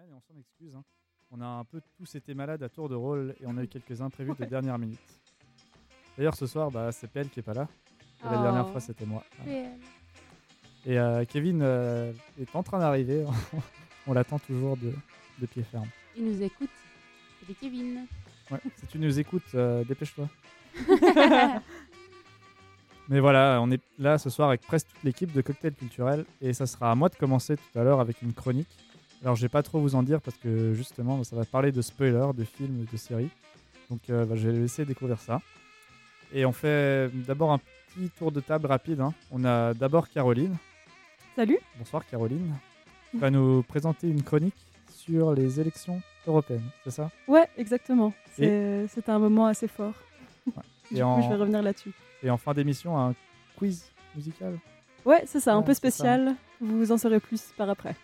semaine et on s'en excuse. hein. On a un peu tous été malades à tour de rôle et on a eu quelques imprévus de dernière minute. D'ailleurs, ce soir, bah, c'est PL qui est pas là. Et la Oh. dernière fois, c'était moi. Et euh, Kevin euh, est en train d'arriver. on l'attend toujours de, de pied ferme. Il nous écoute. C'est Kevin. Ouais, si tu nous écoutes, euh, dépêche-toi. Mais voilà, on est là ce soir avec presque toute l'équipe de Cocktail Culturel et ça sera à moi de commencer tout à l'heure avec une chronique. Alors je vais pas trop vous en dire parce que justement ça va parler de spoilers, de films, de séries. Donc euh, bah, je vais laisser découvrir ça. Et on fait d'abord un petit tour de table rapide. hein. On a d'abord Caroline. Salut. Bonsoir Caroline. Tu vas nous présenter une chronique sur les élections européennes, c'est ça? Ouais, exactement. C'est- C'était un moment assez fort. Et Du coup, je vais revenir là-dessus. Et en fin d'émission, un quiz musical? Ouais, c'est ça, un Ouais, peu c'est ça. spécial. Vous en saurez plus par après.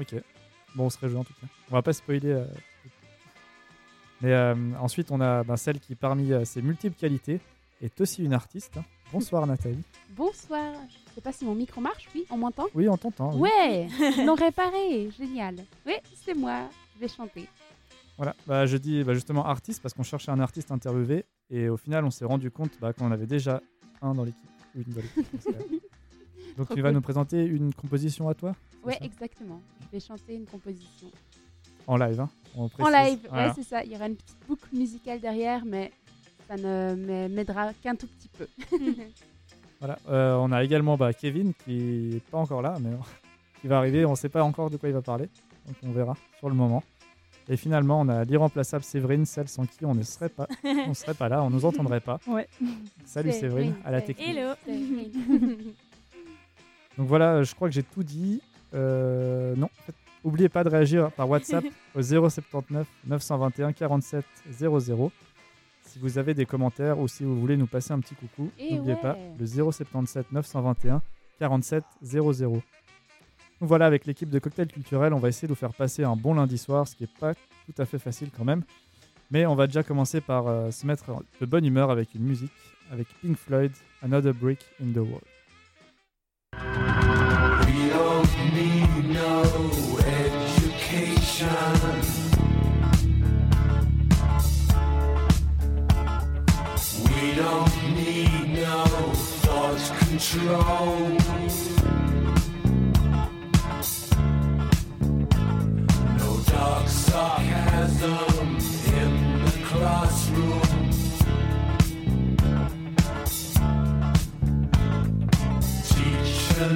Ok. Bon, on se réjouit en tout cas. On va pas spoiler. euh, Mais euh, ensuite, on a ben, celle qui, parmi euh, ses multiples qualités, est aussi une artiste. hein. Bonsoir Nathalie. Bonsoir. Je sais pas si mon micro marche. Oui, on m'entend? Oui, on t'entend. oui. Ouais, l'ont réparé. Génial. Oui, c'est moi. Je vais chanter. Voilà. Bah, je dis bah, justement artiste parce qu'on cherchait un artiste interviewé et au final, on s'est rendu compte bah, qu'on avait déjà un dans l'équipe. Une dans l'équipe. Donc, Trop tu vas cool. nous présenter une composition à toi Ouais, exactement. Je vais chanter une composition. En live. hein, on En live, Voilà. ouais, c'est ça. Il y aura une petite boucle musicale derrière, mais ça ne m'a- m'aidera qu'un tout petit peu. Voilà. Euh, on a également bah, Kevin qui n'est pas encore là, mais qui va arriver. On ne sait pas encore de quoi il va parler. Donc on verra sur le moment. Et finalement, on a l'irremplaçable Séverine, celle sans qui on ne serait pas, on serait pas là, on nous entendrait pas. Ouais. Salut Séverine, à la technique. Hello. Donc voilà, je crois que j'ai tout dit. Euh, non, oubliez pas de réagir par WhatsApp au 079 921 47 00. Si vous avez des commentaires ou si vous voulez nous passer un petit coucou, Eh n'oubliez pas le 077 921 47 00. Donc voilà, avec l'équipe de Cocktail Culturel, on va essayer de vous faire passer un bon lundi soir, ce qui n'est pas tout à fait facile quand même. Mais on va déjà commencer par euh, se mettre de bonne humeur avec une musique, avec Pink Floyd, Another Brick in the Wall. Control. No dark sarcasm in the classroom. Teacher,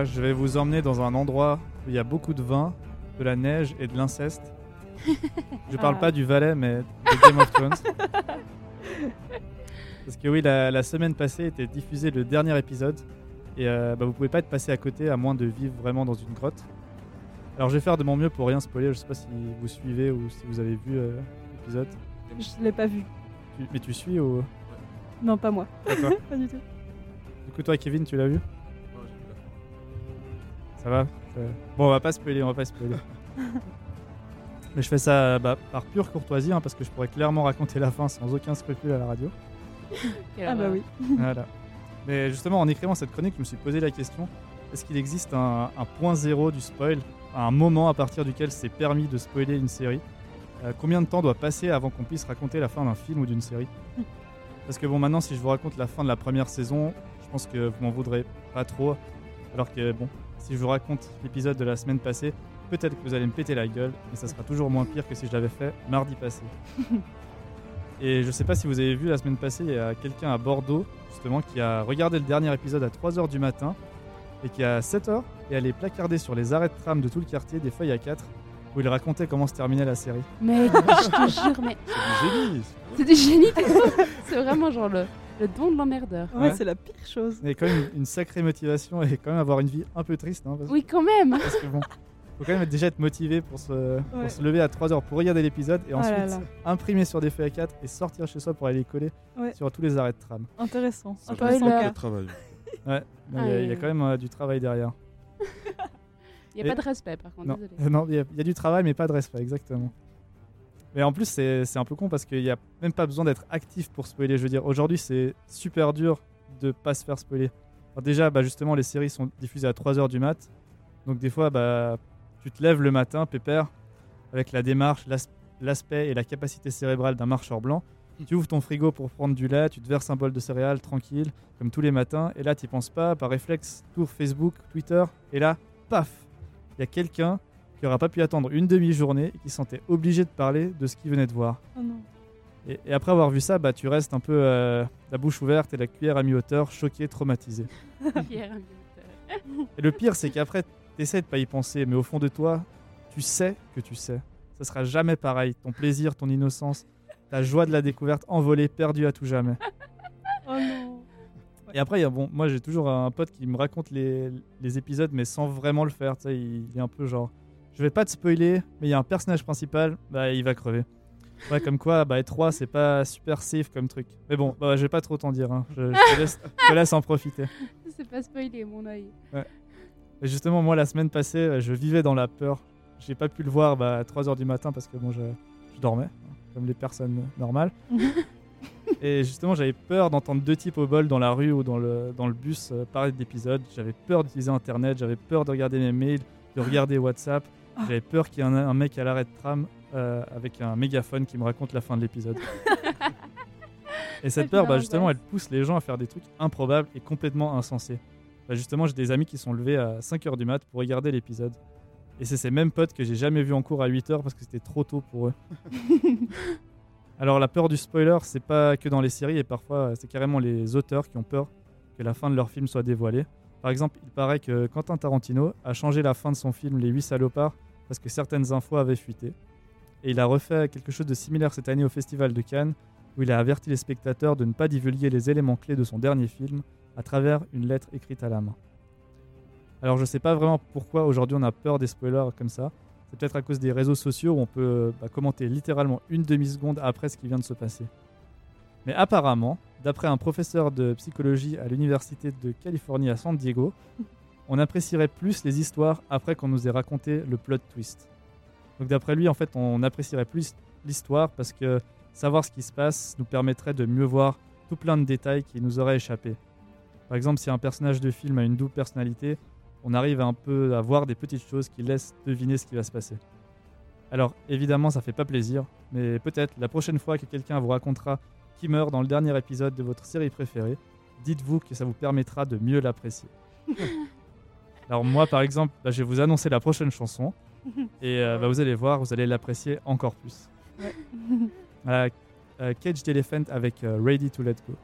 Voilà, je vais vous emmener dans un endroit où il y a beaucoup de vin, de la neige et de l'inceste. Je parle Ah. pas du Valais, mais de Game of Thrones. Parce que oui, la, la semaine passée était diffusé le dernier épisode. Et euh, bah, vous pouvez pas être passé à côté à moins de vivre vraiment dans une grotte. Alors je vais faire de mon mieux pour rien spoiler. Je sais pas si vous suivez ou si vous avez vu euh, l'épisode. Je l'ai pas vu. Tu- Mais tu suis ou? Non, pas moi. Pas du tout. Du coup, toi, Kevin, tu l'as vu? Ça va Euh, Bon, on va pas spoiler, on va pas spoiler. Mais je fais ça bah, par pure courtoisie, hein, parce que je pourrais clairement raconter la fin sans aucun scrupule à la radio. Ah bah oui. voilà. Mais justement, en écrivant cette chronique, je me suis posé la question est-ce qu'il existe un, un point zéro du spoil Un moment à partir duquel c'est permis de spoiler une série? Euh, Combien de temps doit passer avant qu'on puisse raconter la fin d'un film ou d'une série? Parce que bon, maintenant, si je vous raconte la fin de la première saison, je pense que vous m'en voudrez pas trop. Alors que bon, si je vous raconte l'épisode de la semaine passée, peut-être que vous allez me péter la gueule, mais ça sera toujours moins pire que si je l'avais fait mardi passé. Et je sais pas si vous avez vu la semaine passée, il y a quelqu'un à Bordeaux, justement, qui a regardé le dernier épisode à 3h du matin et qui à 7h est allé placarder sur les arrêts de tram de tout le quartier des feuilles à 4 où il racontait comment se terminait la série. Mais je te jure, mais C'est du génie. c'est du génie. c'est vraiment genre le, le don de l'emmerdeur. Ouais, Ouais. c'est la pire chose. Il y a quand même une sacrée motivation et quand même avoir une vie un peu triste. hein, parce, Oui, quand même. parce que bon, faut quand même déjà être motivé pour se, pour se lever à 3h pour regarder l'épisode et Ah ensuite là là. imprimer sur des feuilles à 4 et sortir chez soi pour aller les coller Ouais. sur tous les arrêts de tram. Intéressant. Ça. Intéressant le cas. travail. Ouais, mais il y a- il y, a quand même euh, du travail derrière. Il n'y a Et- pas de respect, par contre. Non, Désolé. non, il y, a- il y a du travail, mais pas de respect, exactement. Mais en plus, c'est un peu con parce qu'il n'y a même pas besoin d'être actif pour spoiler. Je veux dire, aujourd'hui, c'est super dur de pas se faire spoiler. Déjà, bah, justement, les séries sont diffusées à 3h du mat. Donc des fois, bah, tu te lèves le matin, pépère, avec la démarche, l'as- l'aspect et la capacité cérébrale d'un marcheur blanc. Tu ouvres ton frigo pour prendre du lait, tu te verses un bol de céréales tranquille, comme tous les matins, et là, tu penses pas, par réflexe, tour Facebook, Twitter, et là, paf, il y a quelqu'un qui aura pas pu attendre une demi-journée et qui se sentait obligé de parler de ce qu'il venait de voir. Oh non. Et, et après avoir vu ça, bah, tu restes un peu euh, la bouche ouverte et la cuillère à mi-hauteur, choqué, traumatisé. Et le pire, c'est qu'après, tu essaies de pas y penser, mais au fond de toi, tu sais que tu sais. Ça sera jamais pareil. Ton plaisir, ton innocence, ta joie de la découverte envolée, perdue à tout jamais. Oh non. Et après, bon, moi j'ai toujours un pote qui me raconte les, les épisodes, mais sans vraiment le faire. Il est un peu genre, je vais pas te spoiler, mais il y a un personnage principal, bah il va crever. Ouais, comme quoi, bah E3 c'est pas super safe comme truc. Mais bon, bah, je vais pas trop t'en dire. hein. Je, je te laisse, je te laisse en profiter. C'est pas spoilé, mon œil. Et justement, moi la semaine passée, euh, je vivais dans la peur. J'ai pas pu le voir bah, à 3h du matin parce que bon, je, je dormais, hein, comme les personnes normales. Et justement, j'avais peur d'entendre deux types au bol dans la rue ou dans le, dans le bus euh, parler d'épisodes. J'avais peur d'utiliser Internet, j'avais peur de regarder mes mails, de regarder WhatsApp. Ah. J'avais peur qu'il y ait un, un mec à l'arrêt de tram euh, avec un mégaphone qui me raconte la fin de l'épisode. et cette peur, bah, justement, elle pousse les gens à faire des trucs improbables et complètement insensés. Bah, justement, j'ai des amis qui sont levés à 5h du mat pour regarder l'épisode. Et c'est ces mêmes potes que j'ai jamais vus en cours à 8h parce que c'était trop tôt pour eux. Alors la peur du spoiler, c'est pas que dans les séries et parfois c'est carrément les auteurs qui ont peur que la fin de leur film soit dévoilée. Par exemple, il paraît que Quentin Tarantino a changé la fin de son film Les 8 salopards parce que certaines infos avaient fuité. Et il a refait quelque chose de similaire cette année au Festival de Cannes où il a averti les spectateurs de ne pas divulguer les éléments clés de son dernier film à travers une lettre écrite à la main. Alors je sais pas vraiment pourquoi aujourd'hui on a peur des spoilers comme ça. C'est peut-être à cause des réseaux sociaux où on peut bah, commenter littéralement une demi-seconde après ce qui vient de se passer. Mais apparemment, d'après un professeur de psychologie à l'université de Californie à San Diego, on apprécierait plus les histoires après qu'on nous ait raconté le plot twist. Donc d'après lui, en fait, on apprécierait plus l'histoire parce que savoir ce qui se passe nous permettrait de mieux voir tout plein de détails qui nous auraient échappé. Par exemple, si un personnage de film a une double personnalité, on arrive un peu à voir des petites choses qui laissent deviner ce qui va se passer. Alors évidemment, ça fait pas plaisir, mais peut-être la prochaine fois que quelqu'un vous racontera qui meurt dans le dernier épisode de votre série préférée, dites-vous que ça vous permettra de mieux l'apprécier. Alors moi, par exemple, bah, je vais vous annoncer la prochaine chanson, et euh, bah, vous allez voir, vous allez l'apprécier encore plus. Voilà, euh, Caged Elephant avec euh, Ready to Let Go.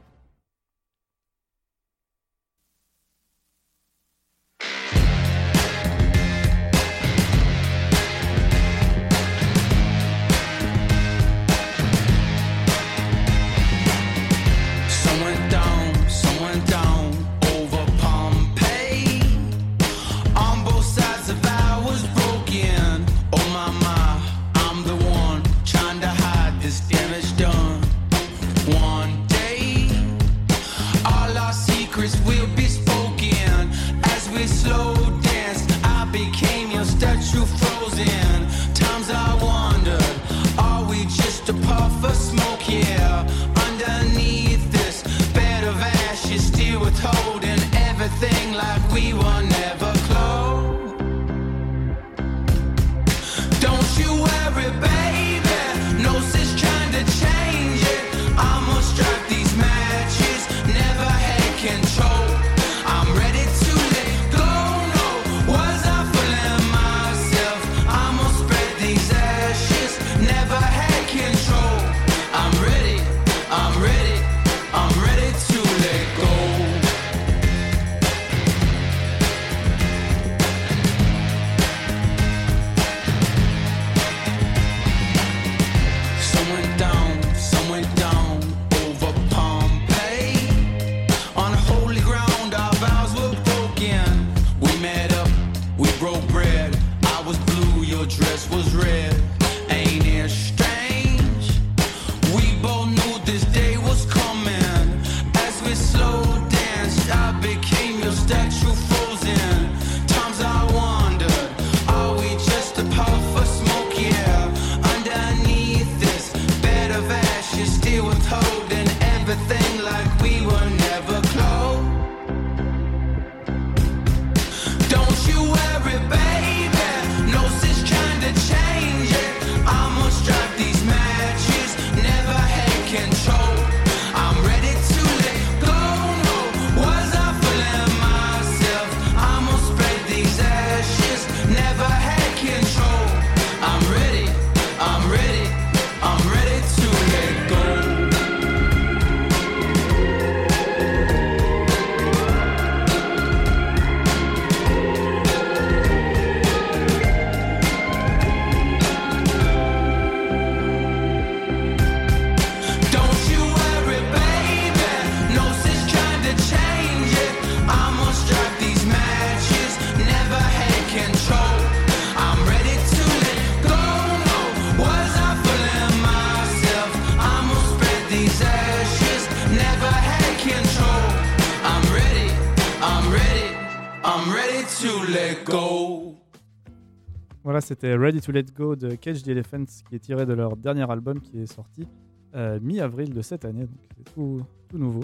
C'était Ready to Let Go de Cage the Elephants qui est tiré de leur dernier album qui est sorti euh, mi-avril de cette année, donc c'est tout, nouveau.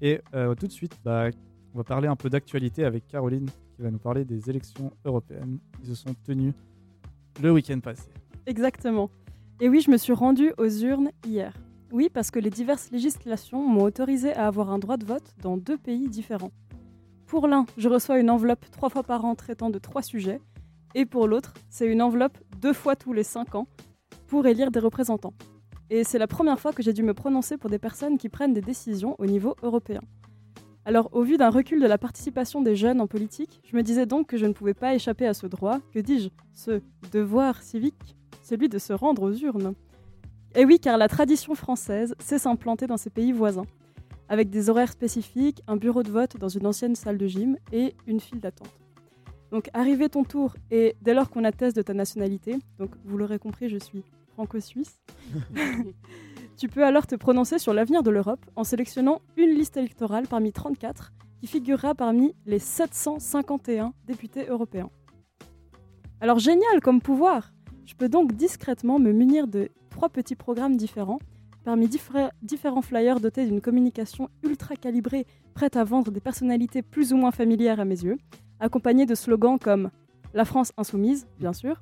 Et euh, tout de suite, bah, on va parler un peu d'actualité avec Caroline qui va nous parler des élections européennes qui se sont tenues le week-end passé. Exactement. Et oui, je me suis rendue aux urnes hier. Oui, parce que les diverses législations m'ont autorisé à avoir un droit de vote dans deux pays différents. Pour l'un, je reçois une enveloppe trois fois par an traitant de trois sujets. Et pour l'autre, c'est une enveloppe deux fois tous les cinq ans pour élire des représentants. Et c'est la première fois que j'ai dû me prononcer pour des personnes qui prennent des décisions au niveau européen. Alors, au vu d'un recul de la participation des jeunes en politique, je me disais donc que je ne pouvais pas échapper à ce droit, que dis-je, ce devoir civique, celui de se rendre aux urnes. Et oui, car la tradition française sait s'implanter dans ces pays voisins, avec des horaires spécifiques, un bureau de vote dans une ancienne salle de gym et une file d'attente. Donc, arrivé ton tour, et dès lors qu'on atteste de ta nationalité, donc vous l'aurez compris, je suis franco-suisse, tu peux alors te prononcer sur l'avenir de l'Europe en sélectionnant une liste électorale parmi 34 qui figurera parmi les 751 députés européens. Alors génial comme pouvoir Je peux donc discrètement me munir de trois petits programmes différents, parmi diffé- différents flyers dotés d'une communication ultra calibrée, prête à vendre des personnalités plus ou moins familières à mes yeux, accompagnés de slogans comme La France insoumise, bien sûr,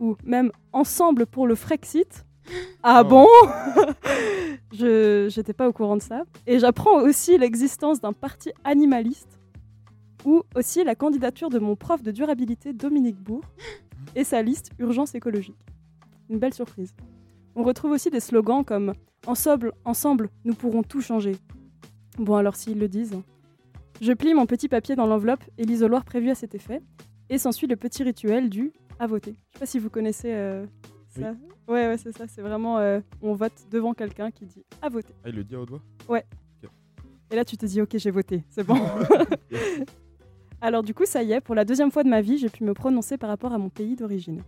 ou même Ensemble pour le Frexit. Ah Oh. bon? Je n'étais pas au courant de ça. Et j'apprends aussi l'existence d'un parti animaliste, ou aussi la candidature de mon prof de durabilité Dominique Bourg et sa liste Urgence écologique. Une belle surprise. On retrouve aussi des slogans comme Ensemble, ensemble, nous pourrons tout changer. Bon alors s'ils le disent. Je plie mon petit papier dans l'enveloppe et l'isoloir prévu à cet effet, et s'ensuit le petit rituel du à voter. Je sais pas si vous connaissez euh, ça. Ouais, ouais, c'est ça. C'est vraiment euh, on vote devant quelqu'un qui dit à voter. Ah, il le dit à haute voix Et là, tu te dis, ok, j'ai voté, c'est bon. Alors du coup, ça y est, pour la deuxième fois de ma vie, j'ai pu me prononcer par rapport à mon pays d'origine.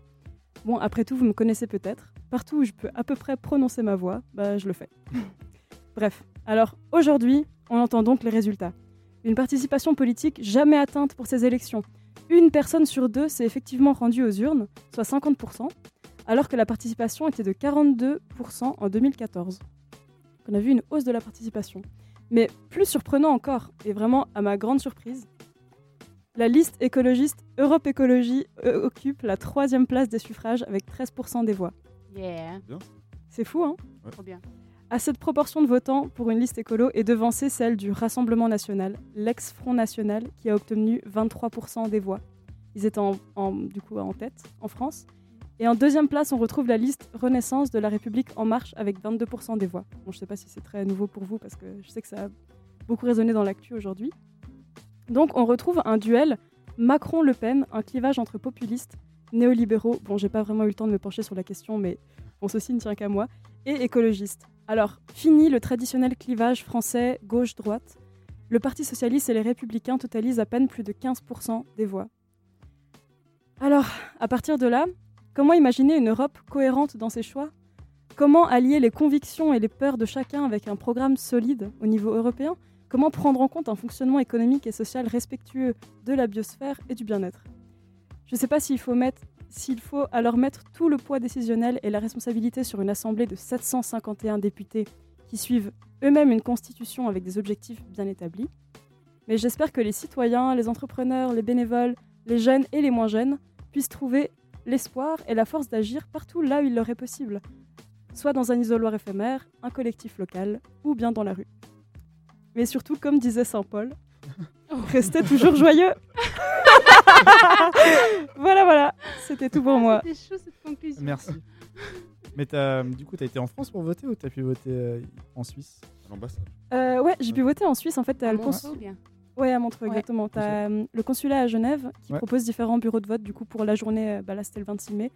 Bon, après tout, vous me connaissez peut-être. Partout où je peux à peu près prononcer ma voix, bah, je le fais. Bref, alors aujourd'hui, on entend donc les résultats. Une participation politique jamais atteinte pour ces élections. Une personne sur deux s'est effectivement rendue aux urnes, soit 50%, alors que la participation était de 42% en 2014. On a vu une hausse de la participation. Mais plus surprenant encore, et vraiment à ma grande surprise, la liste écologiste Europe Écologie euh, occupe la troisième place des suffrages avec 13% des voix. Yeah, C'est fou, hein? Trop bien. À cette proportion de votants pour une liste écolo est devancée celle du Rassemblement national, l'ex-Front national, qui a obtenu 23% des voix. Ils étaient en, du en tête en France. Et en deuxième place, on retrouve la liste Renaissance de la République En Marche avec 22% des voix. Bon, je ne sais pas si c'est très nouveau pour vous parce que je sais que ça a beaucoup résonné dans l'actu aujourd'hui. Donc on retrouve un duel Macron-Le Pen, un clivage entre populistes, néolibéraux, bon j'ai pas vraiment eu le temps de me pencher sur la question mais bon ceci ne tient qu'à moi, et écologistes. Alors fini le traditionnel clivage français gauche-droite. Le Parti socialiste et les républicains totalisent à peine plus de 15% des voix. Alors, à partir de là, comment imaginer une Europe cohérente dans ses choix? Comment allier les convictions et les peurs de chacun avec un programme solide au niveau européen? Comment prendre en compte un fonctionnement économique et social respectueux de la biosphère et du bien-être? Je ne sais pas s'il faut, mettre, s'il faut alors mettre tout le poids décisionnel et la responsabilité sur une assemblée de 751 députés qui suivent eux-mêmes une constitution avec des objectifs bien établis. Mais j'espère que les citoyens, les entrepreneurs, les bénévoles, les jeunes et les moins jeunes puissent trouver l'espoir et la force d'agir partout là où il leur est possible, soit dans un isoloir éphémère, un collectif local ou bien dans la rue. Mais surtout, comme disait Saint Paul, restez toujours joyeux. voilà, voilà, c'était tout pour moi. C'était chaud cette conclusion. Merci. Mais t'as- du coup, t'as été en France pour voter ou t'as pu voter euh, en Suisse? À l'ambassade. Euh, ouais, j'ai pu voter en Suisse. En fait, t'as À le Montreux cons- ou bien? Ouais, à Montreux, Ouais. exactement. T'as euh, le consulat à Genève qui Ouais. propose différents bureaux de vote. Du coup, pour la journée, bah, là, c'était le 26 mai.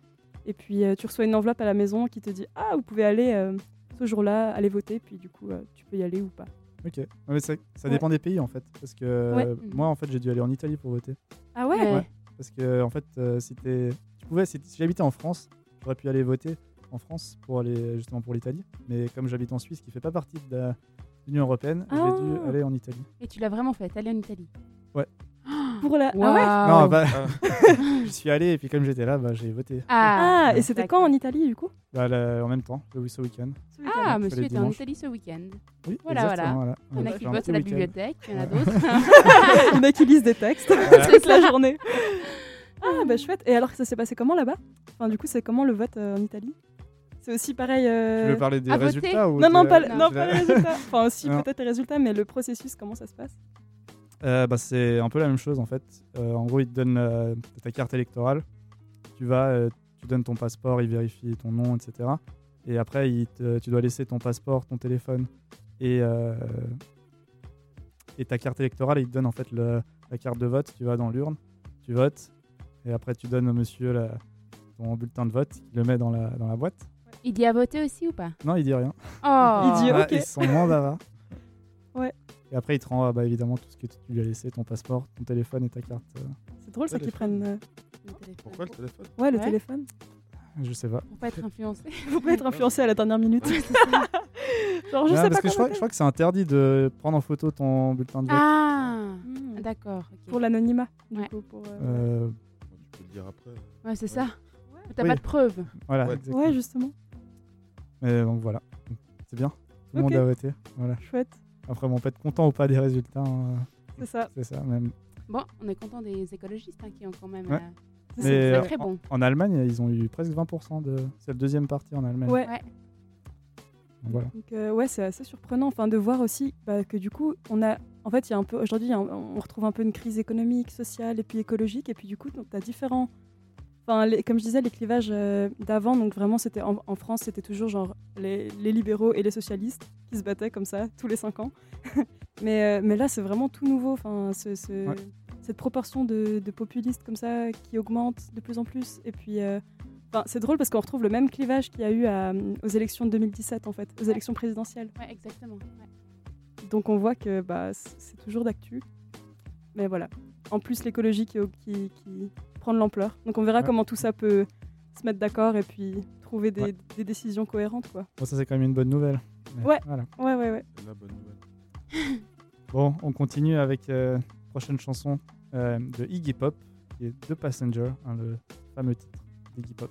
Et puis, euh, tu reçois une enveloppe à la maison qui te dit Ah, vous pouvez aller euh, ce jour-là, aller voter. Puis, du coup, euh, tu peux y aller ou pas. Ok. Mais ça, ça Ouais. dépend des pays en fait. Parce que Ouais. euh, moi, en fait, j'ai dû aller en Italie pour voter. Ah ouais, Ouais. Parce que, en fait, euh, si t'es- tu pouvais, si, si j'habitais en France, j'aurais pu aller voter en France pour aller justement pour l'Italie. Mais comme j'habite en Suisse, qui fait pas partie de la- de l'Union européenne, j'ai Ah. dû aller en Italie. Et tu l'as vraiment fait, allé en Italie? Pour la... Ah ouais. Non, bah, Ah. je suis allé et puis comme j'étais là, bah, j'ai voté. Ah, et c'était quand en Italie, du coup? Bah, là, en même temps, le ce week-end. Ce week-end Ah, monsieur était en. Italie ce week-end. Oui, Voilà, exactement, voilà. Il y en a qui petit à la bibliothèque, il y en a d'autres. Il y en a qui lisent des textes Voilà. toute la journée. Ah, bah chouette. Et alors, ça s'est passé comment là-bas? Enfin, du coup, c'est comment le vote euh, en Italie? C'est aussi pareil. euh, Tu veux parler des à résultats ou Non, non, pas, Non. non, pas les résultats. Enfin, aussi peut-être les résultats, mais le processus, comment ça se passe? Euh, bah, C'est un peu la même chose en fait. Euh, en gros, ils te donnent euh, ta carte électorale. Tu vas, euh, tu donnes ton passeport, ils vérifient ton nom, etc. Et après, ils te- tu dois laisser ton passeport, ton téléphone et, euh, et ta carte électorale. Ils te donnent en fait le- la carte de vote. Tu vas dans l'urne, tu votes. Et après, tu donnes au monsieur la- ton bulletin de vote. Il le met dans la, dans la boîte. Il y a voté aussi ou pas? Non, il dit rien. Oh Idiot. Ah, ok. Ils sont moins bavards. Ouais. Et après, il te rend bah, évidemment tout ce que tu lui as laissé ton passeport, ton téléphone et ta carte. euh, C'est drôle ça qu'ils prennent. euh, Le téléphone. Pourquoi le téléphone? Ouais, le Ouais. téléphone. je sais pas. Pour pas être influencé. Faut pas être influencé à la dernière minute. Genre, je Ouais, sais parce pas que je crois, je crois que c'est interdit de prendre en photo ton bulletin de vote. Ah. Hmm. D'accord. Pour l'anonymat, du Ouais. coup. Pour, euh, Euh, Tu peux le dire après. Ouais, c'est ça. T'as Oui. pas de preuves. voilà, Ouais. exactement. Ouais, justement. Mais donc voilà, c'est bien. Tout le monde a voté. Voilà. Chouette. Après, bon, on peut être content ou pas des résultats. hein, C'est ça. c'est ça. Même. Bon, on est content des écologistes hein, qui ont quand même. Ouais. euh, Mais très, euh, très bon. En, en Allemagne, ils ont eu presque 20% de. C'est le deuxième parti en Allemagne. Ouais. Ouais. Donc voilà. Donc euh, ouais, c'est assez surprenant, enfin, de voir aussi bah, que du coup, on a, en fait, il y a un peu, aujourd'hui, on retrouve un peu une crise économique, sociale et puis écologique, et puis du coup, tu as différents, enfin, les- comme je disais, les clivages euh, d'avant, donc vraiment, c'était en, en France, c'était toujours genre les, les libéraux et les socialistes qui se battaient comme ça tous les cinq ans. mais, euh, mais là, c'est vraiment tout nouveau, enfin, ce- ce- Ouais. cette proportion de, de populistes comme ça qui augmente de plus en plus, et puis. euh, c'est drôle parce qu'on retrouve le même clivage qu'il y a eu à, aux élections de 2017, en fait, aux Ouais. élections présidentielles. Ouais, exactement. ouais. Donc on voit que bah, c'est toujours d'actu. Mais voilà. En plus, l'écologie qui, qui, qui prend de l'ampleur. Donc on verra Ouais. comment tout ça peut se mettre d'accord et puis trouver des, Ouais. des décisions cohérentes. Quoi. Bon, ça, c'est quand même une bonne nouvelle. Ouais. Voilà. Ouais, ouais, ouais. C'est la bonne nouvelle. Bon, on continue avec euh, prochaine chanson euh, de Iggy Pop, qui est The Passenger, hein, le fameux titre d'Iggy Pop.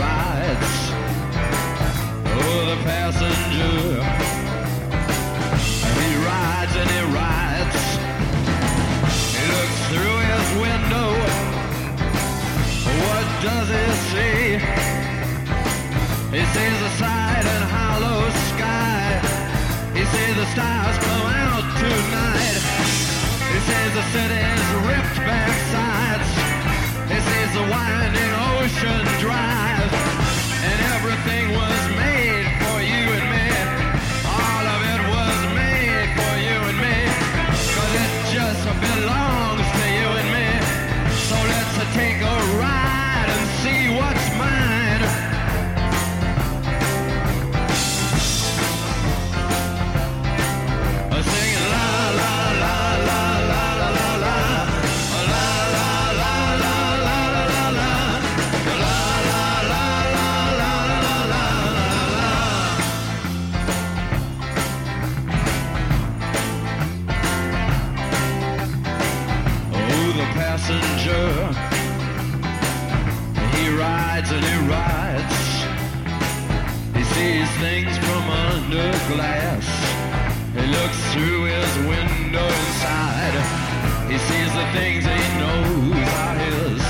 Rides. Oh, the passenger. He rides and he rides. He looks through his window. What does he see? He sees the side and hollow sky. He sees the stars come out tonight. He sees the city's ripped back sides. is the winding ocean drive. And everything was made and he rides. He sees things from under glass. He looks through his window inside. He sees the things he knows are his.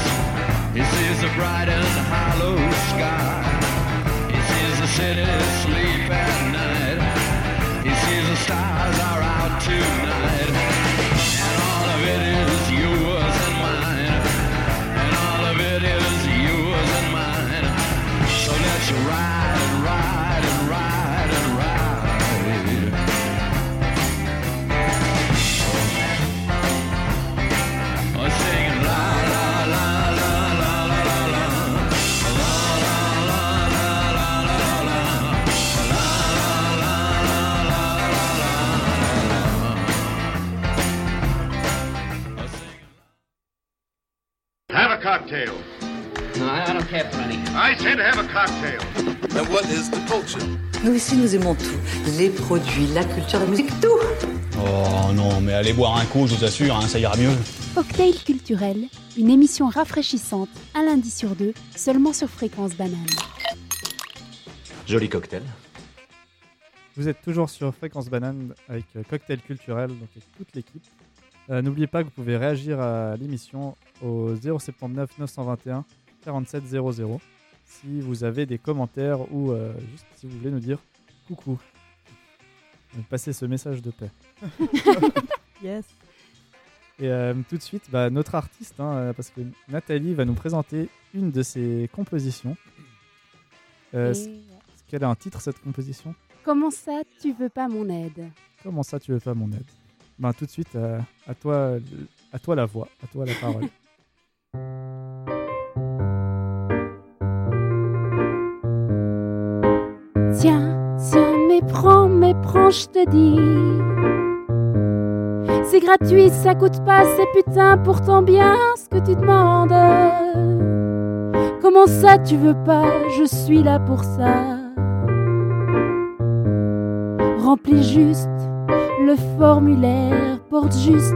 He sees the bright and hollow sky. He sees the city sleep at night. He sees the stars are out tonight. And all of it is a cocktail. No, I don't care for any. I said have a cocktail. And what is the culture? Nous aussi, nous aimons tout. Les produits, la culture, la musique, tout. Oh non, mais allez boire un coup, je vous assure, hein, ça ira mieux. Cocktail culturel, une émission rafraîchissante un lundi sur deux, seulement sur Fréquence Banane. Joli cocktail. Vous êtes toujours sur Fréquence Banane avec euh, Cocktail Culturel, donc avec toute l'équipe. Euh, N'oubliez pas que vous pouvez réagir à l'émission au 079 921 47 00 si vous avez des commentaires ou euh, juste si vous voulez nous dire coucou. Donc, passez ce message de paix. Yes. Et euh, tout de suite, bah, notre artiste, hein, euh, parce que Nathalie va nous présenter une de ses compositions. Euh, Et- qu'elle a un titre cette composition? Comment ça, tu veux pas mon aide? Comment ça, tu veux pas mon aide? Ben tout de suite, à toi, à toi la voix, à toi la parole. Tiens, tiens, mais prends, mais prends, je te dis. C'est gratuit, ça coûte pas, c'est putain pourtant bien ce que tu demandes. Comment ça, tu veux pas, je suis là pour ça. Remplis juste le formulaire, porte juste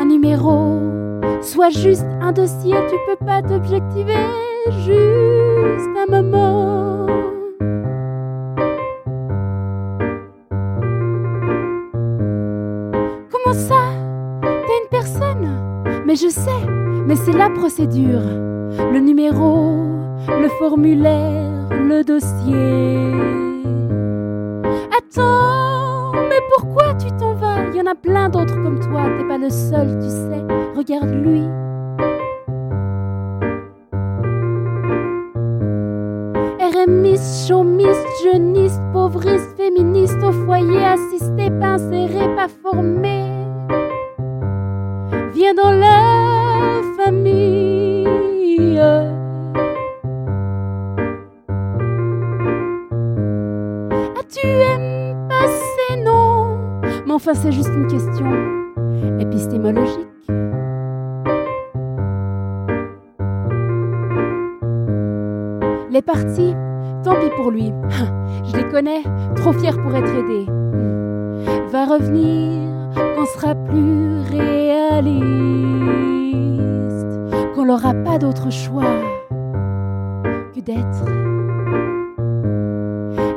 un numéro, soit juste un dossier, tu peux pas t'objectiver, juste un moment. Mais c'est la procédure. Le numéro, le formulaire, le dossier. Attends, mais pourquoi tu t'en vas? Il y en a plein d'autres comme toi, t'es pas le seul, tu sais. Regarde lui. RMiste, chômiste, jeuniste, pauvriste, féministe, au foyer, assisté, pas inséré, pas formé. Viens dans la c'est juste une question épistémologique. Les parties, tant pis pour lui. Je les connais, trop fier pour être aidé. Va revenir qu'on sera plus réaliste, qu'on n'aura pas d'autre choix que d'être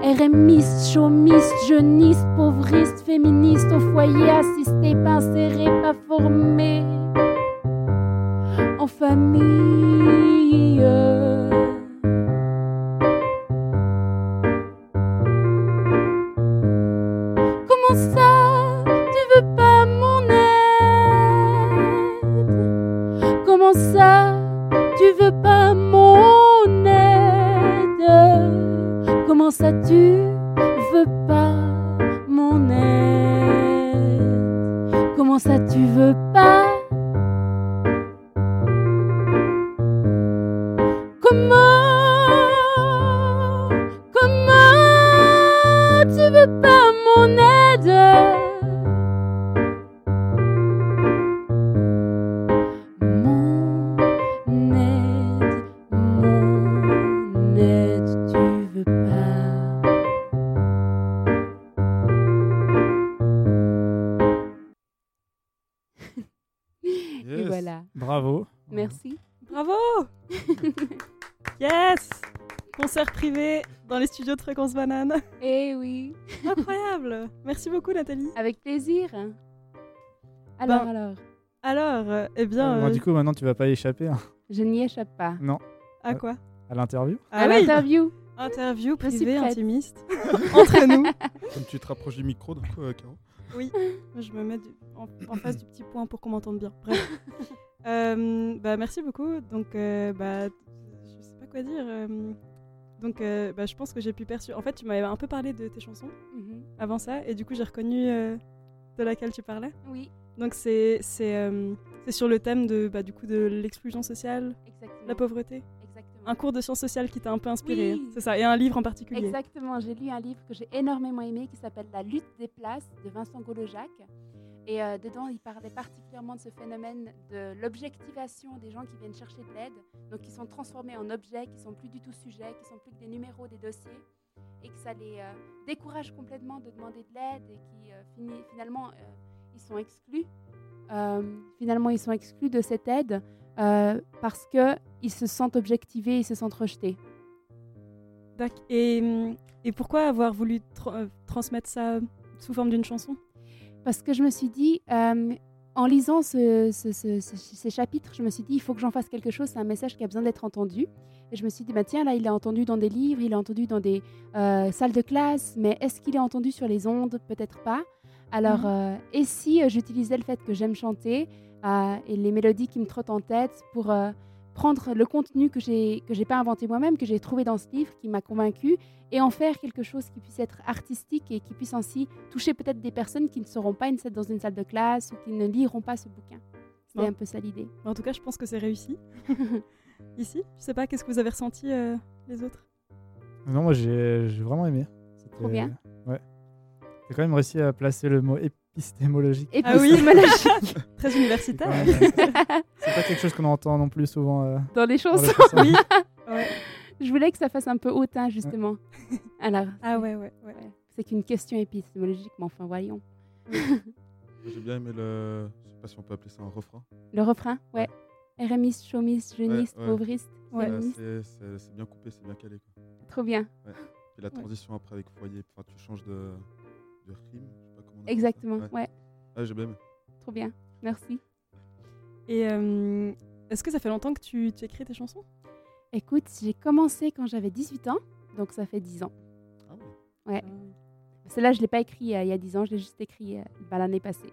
RMiste, chômiste, jeuniste, pauvriste, féministe, au foyer, assisté, pas inséré, pas formé, en famille. Bravo. Merci. Bravo Yes Concert privé dans les studios de Fréquence Banane. Eh oui. Incroyable Merci beaucoup Nathalie. Avec plaisir. Alors, Ben, alors, Alors, euh, eh bien... Bon, euh, du coup, maintenant, tu vas pas y échapper hein. je n'y échappe pas. Non. à quoi? À l'interview Ah à oui l'interview. Interview privée, intimiste, entre nous. Comme tu te rapproches du micro, donc, euh, Caro. Oui, je me mets du- en, en face du petit point pour qu'on m'entende bien. Bref. Euh, bah, merci beaucoup. Donc, euh, bah, je sais pas quoi dire. euh, donc, euh, bah, je pense que j'ai pu percevoir. En fait, tu m'avais un peu parlé de tes chansons Mhm. avant ça, et du coup, j'ai reconnu de laquelle tu parlais. Oui, Donc, c'est c'est c'est sur le thème de bah, du coup de l'exclusion sociale, exactement. la pauvreté. Un cours de sciences sociales qui t'a un peu inspiré. Oui. C'est ça, et un livre en particulier. Exactement, j'ai lu un livre que j'ai énormément aimé qui s'appelle La lutte des places de Vincent Golojac. Et euh, dedans, il parlait particulièrement de ce phénomène de l'objectivation des gens qui viennent chercher de l'aide, donc qui sont transformés en objets, qui sont plus du tout sujets, qui sont plus que des numéros des dossiers, et que ça les euh, décourage complètement de demander de l'aide et qui euh, finalement ils sont exclus. Finalement, ils sont exclus de cette aide euh, parce que ils se sentent objectivés, ils se sentent rejetés. Et, hum, et pourquoi avoir voulu tra- euh, transmettre ça sous forme d'une chanson? Parce que je me suis dit, euh, en lisant ce- ce- ce- ce- ces chapitres, je me suis dit, il faut que j'en fasse quelque chose, c'est un message qui a besoin d'être entendu. Et je me suis dit, bah, tiens, là, il est entendu dans des livres, il est entendu dans des euh, salles de classe, mais est-ce qu'il est entendu sur les ondes? Peut-être pas. Alors, Mhm. euh, et si j'utilisais le fait que j'aime chanter euh, et les mélodies qui me trottent en tête pour euh, prendre le contenu que j'ai que j'ai pas inventé moi-même, que j'ai trouvé dans ce livre, qui m'a convaincu, et en faire quelque chose qui puisse être artistique et qui puisse ainsi toucher peut-être des personnes qui ne seront pas une- dans une salle de classe ou qui ne liront pas ce bouquin. Ouais. un peu ça l'idée. En tout cas, je pense que c'est réussi. Ici, je sais pas, qu'est-ce que vous avez ressenti euh, les autres? Non, moi, j'ai j'ai vraiment aimé. Trop bien. Ouais. T'as quand même réussi à placer le mot épistémologique. Ah oui, épistémologique Très universitaire. Ouais, C'est pas quelque chose qu'on entend non plus souvent. euh, dans les dans les chansons. Oui. Ouais. Je voulais que ça fasse un peu hautain, justement. Alors, Ah ouais, ouais, ouais. c'est qu'une question épistémologique, mais enfin, voyons. J'ai bien aimé le. Je sais pas si on peut appeler ça un refrain. Le refrain, ouais. RMiste, chômiste, jeuniste, ouais. pauvriste. Euh, c'est- bien coupé, c'est bien calé. Quoi. Trop bien. Et la transition après avec foyer, enfin, tu changes de, de rime. Exactement, Ouais. ouais. Ah, j'ai bien aimé. Trop bien. Merci. Et euh, est-ce que ça fait longtemps que tu, tu écris tes chansons? Écoute, j'ai commencé quand j'avais 18 ans, donc ça fait 10 ans. Ah ouais. Ouais. Celle-là, je ne l'ai pas écrit euh, il y a 10 ans, je l'ai juste écrit euh, bah, l'année passée.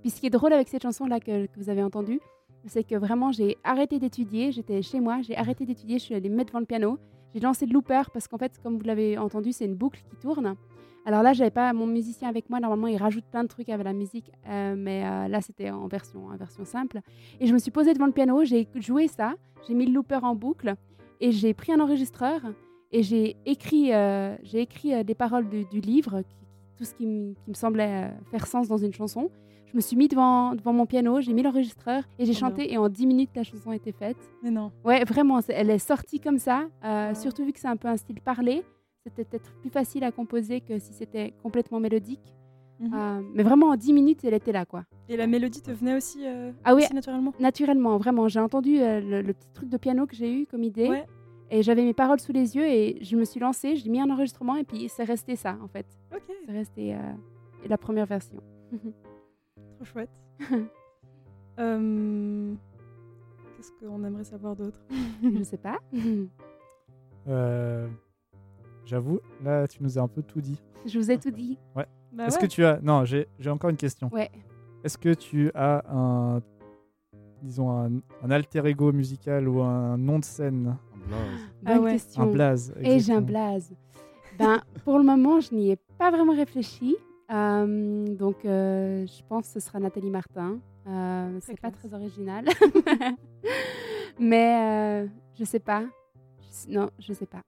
Puis ce qui est drôle avec cette chanson-là que, que vous avez entendue, c'est que vraiment, j'ai arrêté d'étudier, j'étais chez moi, j'ai arrêté d'étudier, je suis allée me mettre devant le piano, j'ai lancé le looper parce qu'en fait, comme vous l'avez entendu, c'est une boucle qui tourne. Alors là, j'avais pas mon musicien avec moi, normalement, il rajoute plein de trucs avec la musique, euh, mais euh, là, c'était en version, en version simple. Et je me suis posée devant le piano, j'ai joué ça, j'ai mis le looper en boucle et j'ai pris un enregistreur Et j'ai écrit, euh, j'ai écrit des paroles du, du livre, qui- tout ce qui, me semblait faire sens dans une chanson. Je me suis mis devant, devant mon piano, j'ai mis l'enregistreur et j'ai Trop chanté. Et en 10 minutes, la chanson était faite. Mais non. Ouais, vraiment, elle est sortie comme ça. euh. Surtout vu que c'est un peu un style parlé. C'était peut-être plus facile à composer que si c'était complètement mélodique. Mhm. Euh, mais vraiment, en 10 minutes, elle était là, quoi. Et la mélodie te venait aussi, euh, Ah oui. aussi naturellement? Naturellement, vraiment. J'ai entendu euh, le, le petit truc de piano que j'ai eu comme idée. Ouais. Et j'avais mes paroles sous les yeux et je me suis lancée, j'ai mis un enregistrement et puis c'est resté ça, en fait. Ok, C'est resté euh, la première version. trop chouette. Euh, Qu'est-ce qu'on aimerait savoir d'autre? Je sais pas. J'avoue, là, tu nous as un peu tout dit. je vous ai tout dit. Bah Est-ce ouais. que tu as. Non, j'ai j'ai encore une question. Ouais. Est-ce que tu as un. Disons, un, un alter ego musical ou un nom de scène? Un blaze. Ah Bonne ouais. question. Un blaze Et j'ai un blaze. Ben, pour le moment, je n'y ai pas vraiment réfléchi. Euh, donc, euh, je pense que ce sera Nathalie Martin. Euh, c'est pas très original. Mais euh, je sais pas. Je non, je sais pas.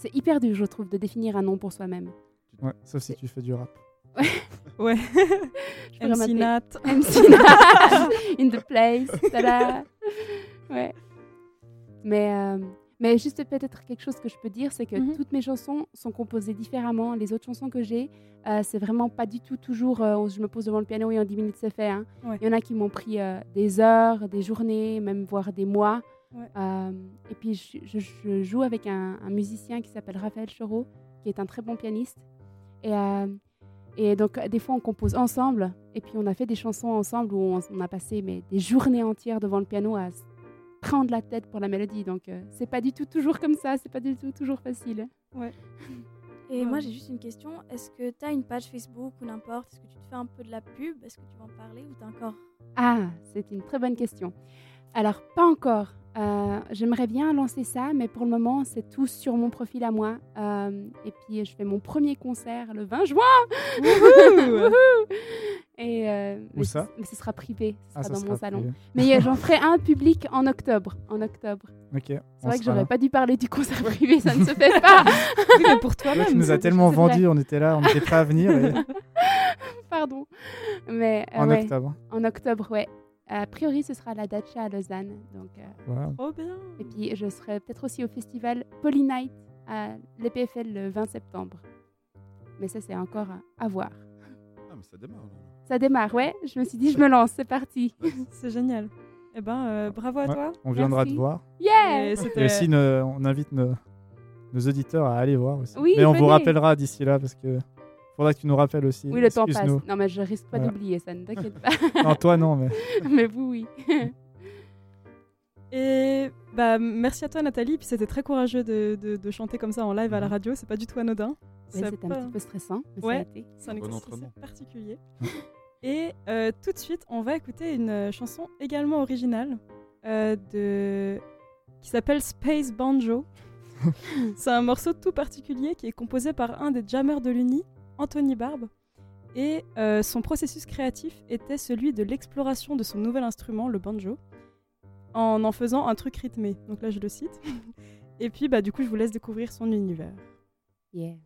C'est hyper dur, je trouve, de définir un nom pour soi-même. Ouais, sauf si tu fais du rap. Ouais. Je pourrais MC Nat. MC Nat, in the place. tada. Ouais. Mais, euh, mais juste peut-être quelque chose que je peux dire, c'est que Mhm. toutes mes chansons sont composées différemment. Les autres chansons que j'ai, euh, c'est vraiment pas du tout toujours euh, je me pose devant le piano et en 10 minutes c'est fait. hein. Ouais. Il y en a qui m'ont pris euh, des heures, des journées, même voire des mois. Ouais. Euh, et puis je, je- je joue avec un, un musicien qui s'appelle Raphaël Choro, qui est un très bon pianiste. Et, euh, et donc, des fois, on compose ensemble. Et puis, on a fait des chansons ensemble où on, on a passé mais, des journées entières devant le piano à se prendre la tête pour la mélodie. Donc, euh, c'est pas du tout toujours comme ça. C'est pas du tout toujours facile. Et Ouais. moi, j'ai juste une question. Est-ce que tu as une page Facebook ou n'importe? Est-ce que tu te fais un peu de la pub? Est-ce que tu vas en parler ou t'as encore Ah, c'est une très bonne question. Alors, pas encore. Euh, J'aimerais bien lancer ça, mais pour le moment, c'est tout sur mon profil à moi. Euh, et puis, je fais mon premier concert le 20 juin. Et euh, Où mais ça Mais ce sera privé, ce Ah, sera dans mon salon. privé. Mais j'en ferai un public en octobre. En octobre. Ok. C'est vrai que j'aurais pas pas dû parler du concert privé, ça ne se fait pas. Oui, mais pour toi-même. tu nous as tellement vendu, on était là, on était prêts à venir. et- Pardon. Mais en ouais, octobre. en octobre, ouais. A priori, ce sera à la Dacha à Lausanne. Donc, euh, Wow. Trop bien. Et puis, je serai peut-être aussi au festival Polynight à l'EPFL le 20 septembre. Mais ça, c'est encore à, à voir. Ah, mais ça démarre. Ça démarre, ouais. Je me suis dit, je me lance, c'est parti. C'est génial. Eh ben, euh, bravo à Ouais. toi. On viendra Merci. te voir. Yeah Et Et c'était- aussi, ne- on invite nos, nos auditeurs à aller voir aussi. Oui, Mais on vous rappellera d'ici là parce que faudra que tu nous rappelles aussi. Oui, le temps passe. Non, mais je risque pas Voilà. d'oublier ça, ne t'inquiète pas. Non, toi non, mais mais vous, oui. Et bah, merci à toi, Nathalie. Puis c'était très courageux de, de- de chanter comme ça en live à la Mhm. radio. C'est pas du tout anodin. Ouais, C'était un pas- petit peu stressant, mais Ouais. C'est un Bon exercice particulier. Et euh, tout de suite, on va écouter une chanson également originale euh, de... qui s'appelle Space Banjo. C'est un morceau tout particulier qui est composé par un des jammers de l'Uni, Anthony Barbe. Et euh, son processus créatif était celui de l'exploration de son nouvel instrument, le banjo, en en faisant un truc rythmé. Donc là, je le cite. Et puis, bah, du coup, je vous laisse découvrir son univers. Yeah.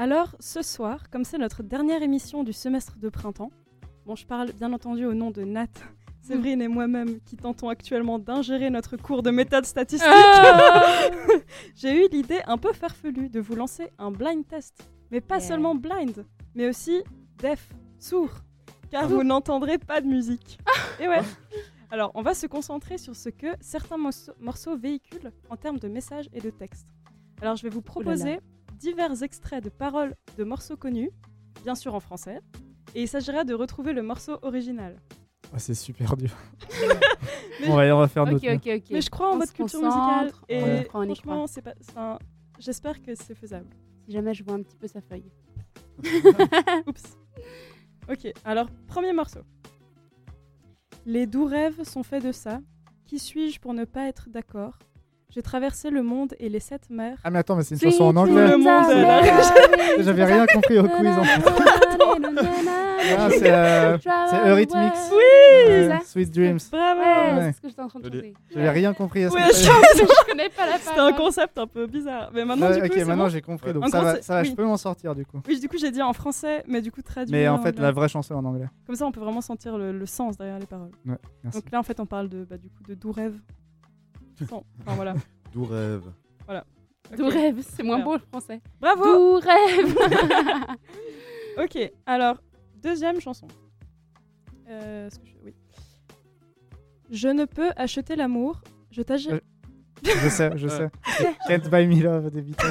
Alors, ce soir, comme c'est notre dernière émission du semestre de printemps, bon, je parle bien entendu au nom de Nat, Séverine et moi-même qui tentons actuellement d'ingérer notre cours de méthode statistique, Ah j'ai eu l'idée un peu farfelue de vous lancer un blind test. Mais pas Yeah. seulement blind, mais aussi deaf, sourd, car Ah. vous n'entendrez pas de musique. Et ouais. Alors, on va se concentrer sur ce que certains morceaux, morceaux véhiculent en termes de messages et de textes. Alors, je vais vous proposer divers extraits de paroles de morceaux connus, bien sûr en français, et il s'agira de retrouver le morceau original. Ah, c'est super dur. On, va, on va faire Ok, notre. ok, ok. Mais je crois en On mode culture musicale et y y franchement, c'est pas. enfin, J'espère que c'est faisable. Si jamais je vois un petit peu sa feuille. Oups. Ok, alors premier morceau. Les doux rêves sont faits de ça. Qui suis-je pour ne pas être d'accord? J'ai traversé le monde et les sept mers. Ah, mais attends, mais c'est une Sweet chanson en anglais. J'avais rien compris au quiz en fait. Ah, c'est euh, c'est Eurythmics. Oui C'est ça Sweet Dreams. Bravo c'est ce que j'étais en train de trouver. J'avais rien compris à ce je- connais pas la C'était un concept un peu bizarre. Mais maintenant, du coup, ok, maintenant j'ai compris. Donc ça va, je peux m'en sortir du coup. Oui, du coup, j'ai dit en français, mais du coup, traduit. Mais en fait, la vraie chanson en anglais. Comme ça, on peut vraiment sentir le, sens derrière les paroles. Merci. Donc là, en fait, on parle de, bah, du coup, de doux rêves. Sans- Enfin, voilà. D'où rêve. Doux rêve, c'est moins beau le français. Bravo Doux rêve. Ok, alors, deuxième chanson. Euh, que je... Oui. Je ne peux acheter l'amour. Je t'agis. Euh, Je sais, je sais. Can't Buy Me Love des Beatles.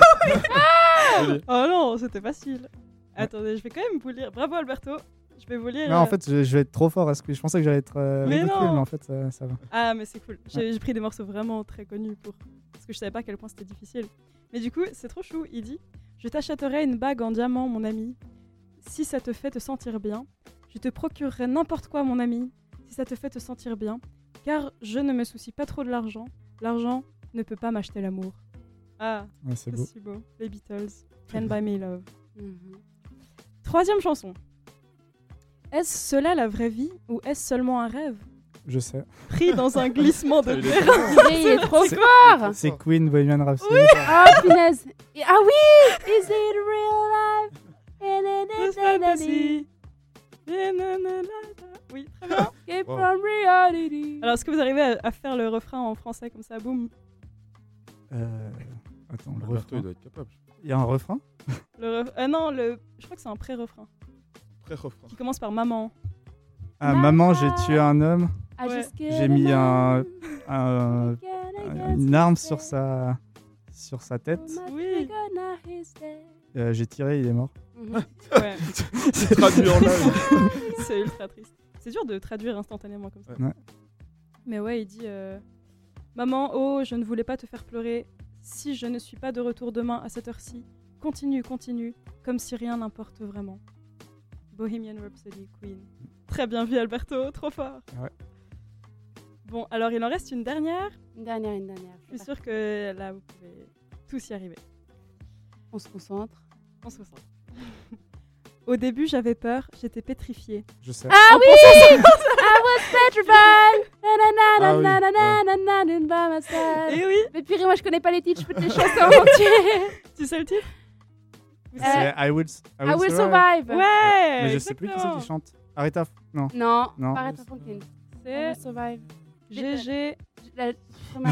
Oh non, c'était facile. Attendez, je vais quand même vous lire. Bravo Alberto. Je vais vous lire. Non, en euh, fait, je, je vais être trop fort à ce que je pensais que j'allais être euh, Mais ridicule, non. mais en fait, ça, ça va. Ah, mais c'est cool. J'ai pris des morceaux vraiment très connus pour. Parce que je savais pas à quel point c'était difficile. Mais du coup, c'est trop chou. Il dit Je t'achèterai une bague en diamant, mon ami, si ça te fait te sentir bien. Je te procurerai n'importe quoi, mon ami, si ça te fait te sentir bien. Car je ne me soucie pas trop de l'argent. L'argent ne peut pas m'acheter l'amour. Ah, Ouais, c'est beau. Les Beatles. Can Buy Me Love. Mhm. Troisième chanson. Est-ce cela la vraie vie ou est-ce seulement un rêve? Je sais. Pris dans un glissement de terrain. Il est trop C'est- fort. C'est Queen Bohemian Rhapsody. Oh punaise. Ah oui. Is it real life? fantasy. Oui, très bien. Escape Wow. from reality. Alors, est-ce que vous arrivez à, à faire le refrain en français comme ça, boum? Euh, Attends, le Alberto, il refrain. doit être capable. Il y a un refrain? Le ref- euh, Non, le... je crois que c'est un Pré-refrain. Qui commence par maman. Ah, maman, j'ai tué un homme. I Ouais. just get J'ai mis un, un- une arme sur sa, sur sa tête. Oui. Euh, j'ai tiré, il est mort. Mhm. Ouais, C'est traduit en live. c'est ultra triste. C'est dur de traduire instantanément comme ça. Ouais. Mais ouais, il dit euh, Maman, oh, je ne voulais pas te faire pleurer. Si je ne suis pas de retour demain à cette heure-ci, continue, continue, comme si rien n'importe vraiment. Bohemian Rhapsody, Queen. Très bien vu, Alberto, trop fort. Ouais. Bon, alors il en reste une dernière. Une dernière, une dernière. Je suis sûre que là, vous pouvez tous y arriver. On se concentre. On se concentre. Au début, j'avais peur, j'étais pétrifiée. Je sais. Ah oui! I was petrified! Ah oui. Et oui, Mais purée, moi je connais pas les titres, je peux te les chanter en entier. tu sais le titre? C'est I will, I will I will survive. survive. Ouais Mais je sais plus qui c'est qui chante. Aretha. Non. Non, Non. Aretha Franklin. I C'est will survive. GG La?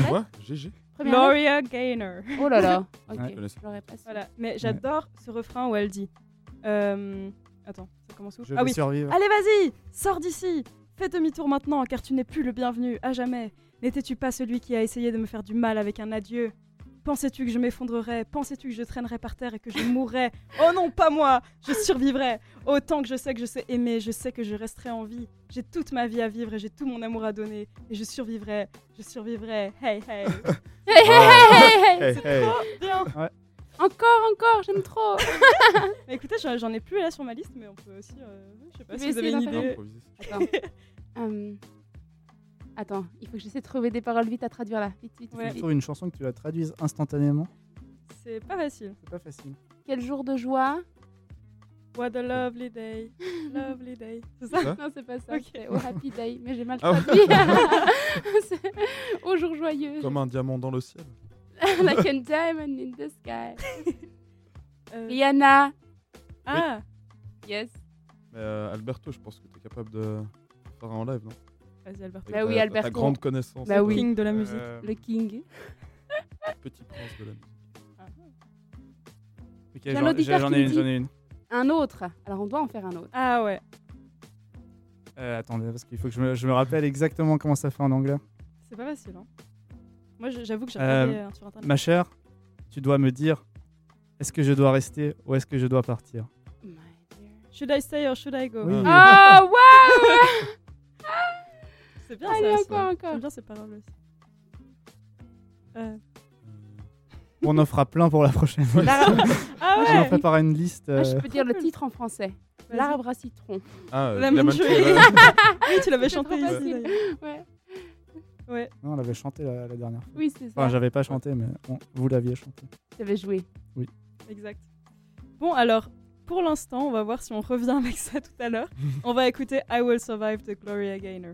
Quoi? GG Gloria Gaynor. Oh là là. Ok, Ouais. je pas. Voilà, mais j'adore ce refrain où elle dit. euh, Attends, ça commence où? Je Ah vais oui. survivre. Allez, vas-y, sors d'ici. Fais demi-tour maintenant, car tu n'es plus le bienvenu, à jamais. N'étais-tu pas celui qui a essayé de me faire du mal avec un adieu? Pensais-tu que je m'effondrerais? Pensais-tu que je traînerais par terre et que je mourrais? Oh non, pas moi Je survivrai Autant que je sais que je sais aimer, je sais que je resterai en vie. J'ai toute ma vie à vivre et j'ai tout mon amour à donner. Et je survivrai, je survivrai. Hey, hey Hey, hey, hey, hey. Hey, C'est hey. trop bien Encore, encore, j'aime trop. Mais écoutez, j'en ai plus là sur ma liste, mais on peut aussi. euh, je sais pas Je si vous avez une idée. Attends. Hum. Attends, il faut que j'essaie de trouver des paroles vite à traduire là. Vite, vite, Ouais. vite, faut une chanson que tu la traduises instantanément. C'est pas facile. C'est pas facile. Quel jour de joie? What a lovely day. Lovely day. C'est ça? Ça? Non, c'est pas ça. Ok. C'est au Happy Day, mais j'ai mal Ah ouais. traduit. Au jour joyeux. Comme un diamant dans le ciel. like a diamond in the sky. Euh, Rihanna, Ah, Yes. Mais euh, Alberto, je pense que tu es capable de faire un en live, non? Vas-y Alberto. Bah oui, Alberto. Ta grande connaissance. Bah de- oui. King de la musique. Euh, Le king. Petit prince de la musique. j'en- ai une, j'en ai une. Un autre. Alors on doit en faire un autre. Ah ouais. Euh, attendez, parce qu'il faut que je me, je me rappelle exactement comment ça fait en anglais. C'est pas facile. Hein. Moi, j'avoue que j'ai Euh, regardé euh, sur internet. Ma chère, tu dois me dire est-ce que je dois rester ou est-ce que je dois partir? Should I stay or should I go? Oui. Ah ouais C'est bien Allez, ça. aussi. encore, encore. J'aime bien ces paroles aussi. Euh, On en fera plein pour la prochaine. Lara- Ah Je m'en ouais prépare une liste. Moi, je euh, peux dire le titre en français. Vas-y. L'arbre à citron. Ah, euh, Lemon Lemon Tree. Tree, ouais. Oui, tu l'avais C'est chanté trop ici. facile. d'ailleurs. Ouais. Ouais. Non, on l'avait chanté la, la dernière fois. Oui, c'est ça. Enfin, j'avais pas chanté, mais bon, vous l'aviez chanté. J'avais joué. Exact. Bon, alors, pour l'instant, on va voir si on revient avec ça tout à l'heure. on va écouter I Will Survive de Gloria Gaynor.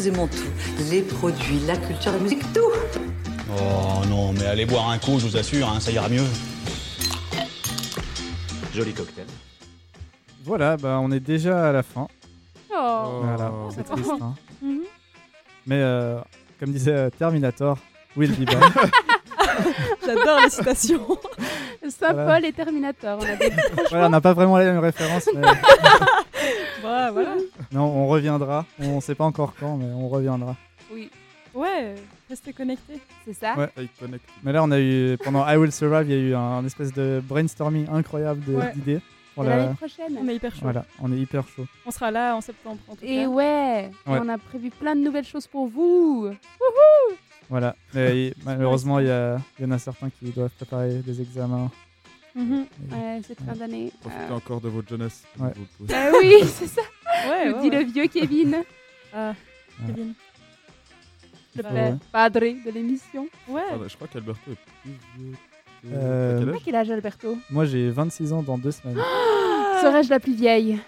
Nous aimons tout. Les produits, la culture, la musique, tout. Oh non, mais allez boire un coup, je vous assure, hein, ça ira mieux. Joli cocktail. Voilà, bah, on est déjà à la fin. Oh. Voilà, Oh. c'est triste. hein. Mhm. Mais euh, comme disait euh, Terminator, will be back. J'adore les citations. Saint Voilà. Paul et Terminator. On voilà, n'a pas vraiment les mêmes références, mais Voilà, voilà. Non, on reviendra. On ne sait pas encore quand, mais on reviendra. Oui. Ouais, restez connectés. C'est ça Ouais. Mais là, on a eu, pendant I Will Survive, il y a eu un, un espèce de brainstorming incroyable Ouais. d'idées. pour Et la- L'année prochaine. On est hyper chaud. Voilà, on est hyper chaud. On sera là en septembre en tout Et cas. ouais, et Ouais. on a prévu plein de nouvelles choses pour vous. Voilà. Mais il- malheureusement, il y, a- il y en a certains qui doivent préparer des examens. Ouais, cette fin d'année. Profitez Euh, encore de votre jeunesse. Ouais. Vous pouvez- oui, c'est ça. Ouais, nous ouais, dit ouais. le vieux Kevin, Ah. Kevin. le Ouais. père- padre de l'émission. Ouais. Je crois qu'Alberto est plus vieux. que- Euh, quel âge? Quel âge, Alberto? Moi, j'ai 26 ans dans deux semaines. Serais-je la plus vieille?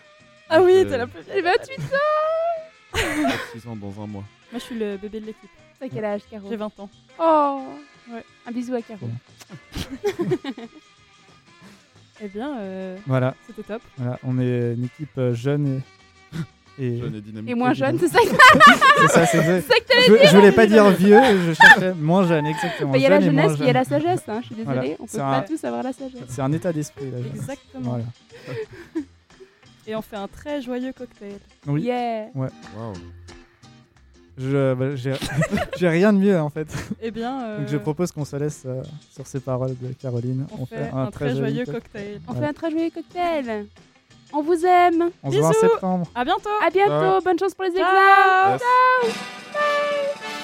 Ah oui, Euh, t'es la plus J'ai vieille. 28 ans 6 ans dans un mois. Moi, je suis le bébé de l'équipe. T'as quel âge, Caro? J'ai 20 ans. Oh Ouais. Un bisou à Caro. Eh bien, euh, Voilà, c'était top. voilà, on est une équipe euh, jeune et. et... Jeune et dynamique. Et moins jeune, c'est ça C'est ça, c'est ça que Je, dire je voulais pas dire vieux, je cherchais moins jeune, exactement. Il y a la jeunesse, il y a la sagesse. Hein. Je suis désolée, Voilà. on peut pas un- tous avoir la sagesse. C'est un état d'esprit, la jeunesse. Exactement. Voilà. Et on fait un très joyeux cocktail. Oui. Yeah Ouais. Waouh. Je, bah, j'ai, rien de mieux en fait. Eh bien, euh, Donc je propose qu'on se laisse euh, sur ces paroles de Caroline. on, fait, un, très, joyeux cocktail. On Voilà. fait un très joyeux cocktail. On vous aime. On se voit en Bisous. septembre. À bientôt. À bientôt. Ciao. Bonne chance pour les Ciao. examens. Yes.